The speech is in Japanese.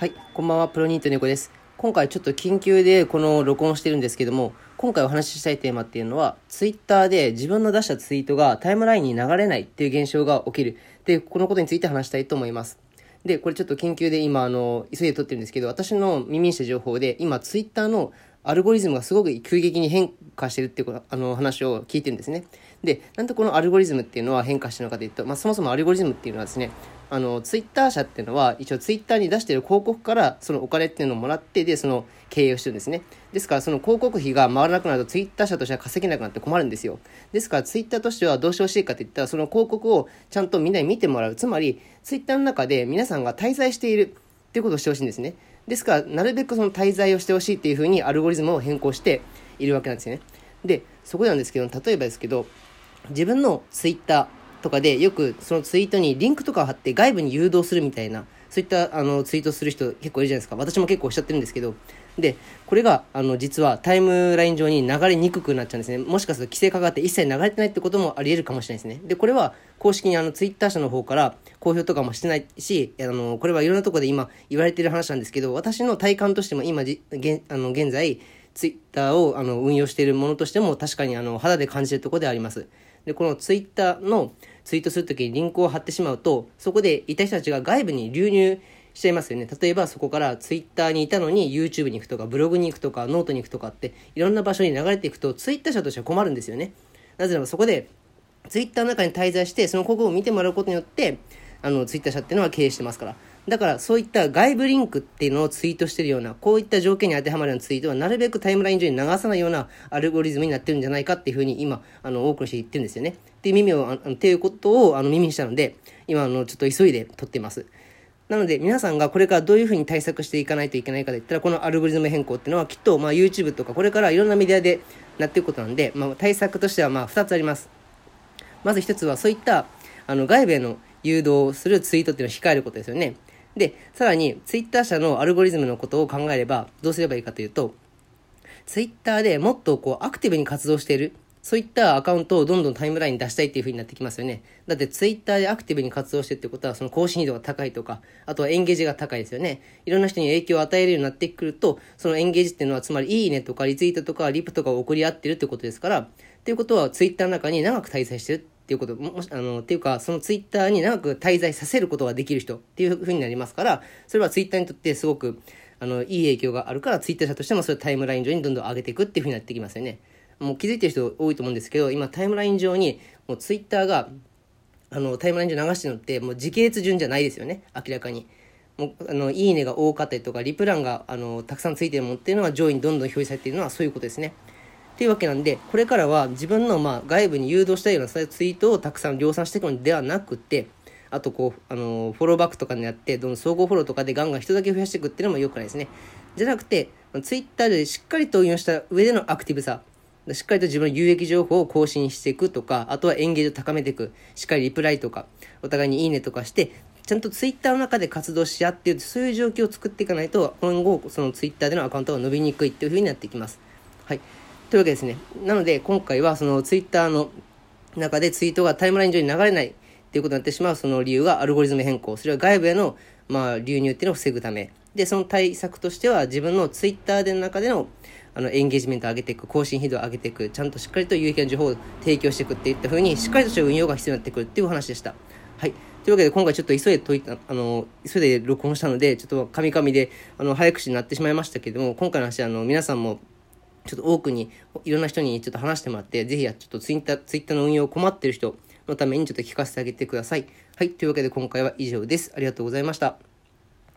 はい、こんばんは、プロニート猫です。今回ちょっと緊急でこの録音してるんですけども、今回お話ししたいテーマっていうのは、ツイッターで自分の出したツイートがタイムラインに流れないっていう現象が起きる。で、このことについて話したいと思います。で、これちょっと緊急で今、あの、急いで撮ってるんですけど、私の耳にした情報で、今、ツイッターのアルゴリズムがすごく急激に変化してるっていうあの話を聞いてるんですね。で、なんでこのアルゴリズムっていうのは変化してるのかというと、まあ、そもそもアルゴリズムっていうのはですね、あの、ツイッター社っていうのは、一応ツイッターに出してる広告から、そのお金っていうのをもらって、で、その経営をしてるんですね。ですから、その広告費が回らなくなると、ツイッター社としては稼げなくなって困るんですよ。ですから、ツイッターとしてはどうしてほしいかって言ったら、その広告をちゃんとみんなに見てもらう。つまり、ツイッターの中で皆さんが滞在しているっていうことをしてほしいんですね。ですから、なるべくその滞在をしてほしいっていうふうにアルゴリズムを変更しているわけなんですよね。で、そこなんですけど、例えばですけど、自分のツイッター、とかでよくそのツイートにリンクとかを貼って外部に誘導するみたいなそういったあのツイートする人結構いるじゃないですか。私も結構おっしゃってるんですけど。でこれがあの実はタイムライン上に流れにくくなっちゃうんですね。もしかすると規制かかって一切流れてないってこともあり得るかもしれないですね。でこれは公式にあのツイッター社の方から公表とかもしてないしあのこれはいろんなところで今言われてる話なんですけど私の体感としても今じあの現在ツイッターをあの運用しているものとしても確かにあの肌で感じるところでありますでこのツイッターのツイートするときにリンクを貼ってしまうと、そこでいた人たちが外部に流入しちゃいますよね。例えばそこからツイッターにいたのに YouTube に行くとか、ブログに行くとか、ノートに行くとかって、いろんな場所に流れていくと、ツイッター社としては困るんですよね。なぜならそこで、ツイッターの中に滞在して、その広告を見てもらうことによって、あの、ツイッター社っていうのは経営してますから。だからそういった外部リンクっていうのをツイートしてるような、こういった条件に当てはまるようなツイートはなるべくタイムライン上に流さないようなアルゴリズムになってるんじゃないかっていうふうに今、あの、多くの人言ってるんですよね。っていう耳を、あのっていうことをあの耳にしたので、今、あの、ちょっと急いで撮ってます。なので、皆さんがこれからどういうふうに対策していかないといけないかといったら、このアルゴリズム変更っていうのはきっと、まあ、YouTube とか、これからいろんなメディアでなっていくことなんで、まあ、対策としては、まあ、2つあります。まず1つは、そういった、あの、外部への誘導するツイートっていうのを控えることですよね。で、さらに、ツイッター社のアルゴリズムのことを考えれば、どうすればいいかというと、ツイッターでもっとこうアクティブに活動している、そういったアカウントをどんどんタイムラインに出したいっていう風になってきますよね。だってツイッターでアクティブに活動してるってことは、その更新度が高いとか、あとはエンゲージが高いですよね。いろんな人に影響を与えるようになってくると、そのエンゲージっていうのは、つまりいいねとかリツイートとかリプとかを送り合ってるってことですから、っていうことはツイッターの中に長く滞在してるっていうこと、もし、あの、っていうか、そのツイッターに長く滞在させることができる人っていう風になりますから、それはツイッターにとってすごく、あの、いい影響があるから、ツイッター社としてもそれタイムライン上にどんどん上げていくっていう風になってきますよね。もう気づいてる人多いと思うんですけど、今タイムライン上に、もうツイッターが、あの、タイムライン上流してるのって、もう時系列順じゃないですよね、明らかに。もう、あの、いいねが多かったりとか、リプランが、あの、たくさんついてるものっていうのは上位にどんどん表示されているのはそういうことですね。っていうわけなんで、これからは自分のまあ外部に誘導したようなツイートをたくさん量産していくのではなくて、あとこう、あの、フォローバックとかにやって、どの総合フォローとかでガンガン人だけ増やしていくっていうのも良くないですね。じゃなくて、ツイッターでしっかりと運用した上でのアクティブさ、しっかりと自分の有益情報を更新していくとか、あとはエンゲージを高めていく、しっかりリプライとか、お互いにいいねとかして、ちゃんとツイッターの中で活動し合って、そういう状況を作っていかないと、今後、そのツイッターでのアカウントが伸びにくいっていう風になっていきます。はい。というわけですね。なので、今回はそのツイッターの中でツイートがタイムライン上に流れないっていうことになってしまうその理由がアルゴリズム変更。それは外部への、まあ、流入っていうのを防ぐため。で、その対策としては自分のツイッターでの中でのあのエンゲージメントを上げていく、更新頻度を上げていく、ちゃんとしっかりと有益な情報を提供していくっていったふうに、しっかりとした運用が必要になってくるっていうお話でした。はい。というわけで今回ちょっと急いで解いた、あの、急いで録音したので、ちょっとカミカミで、あの、早口になってしまいましたけども、今回の話、あの、皆さんもちょっと多くに、いろんな人にちょっと話してもらって、ぜひやちょっとツイッター、ツイッターの運用困ってる人のためにちょっと聞かせてあげてください。はい。というわけで今回は以上です。ありがとうございました。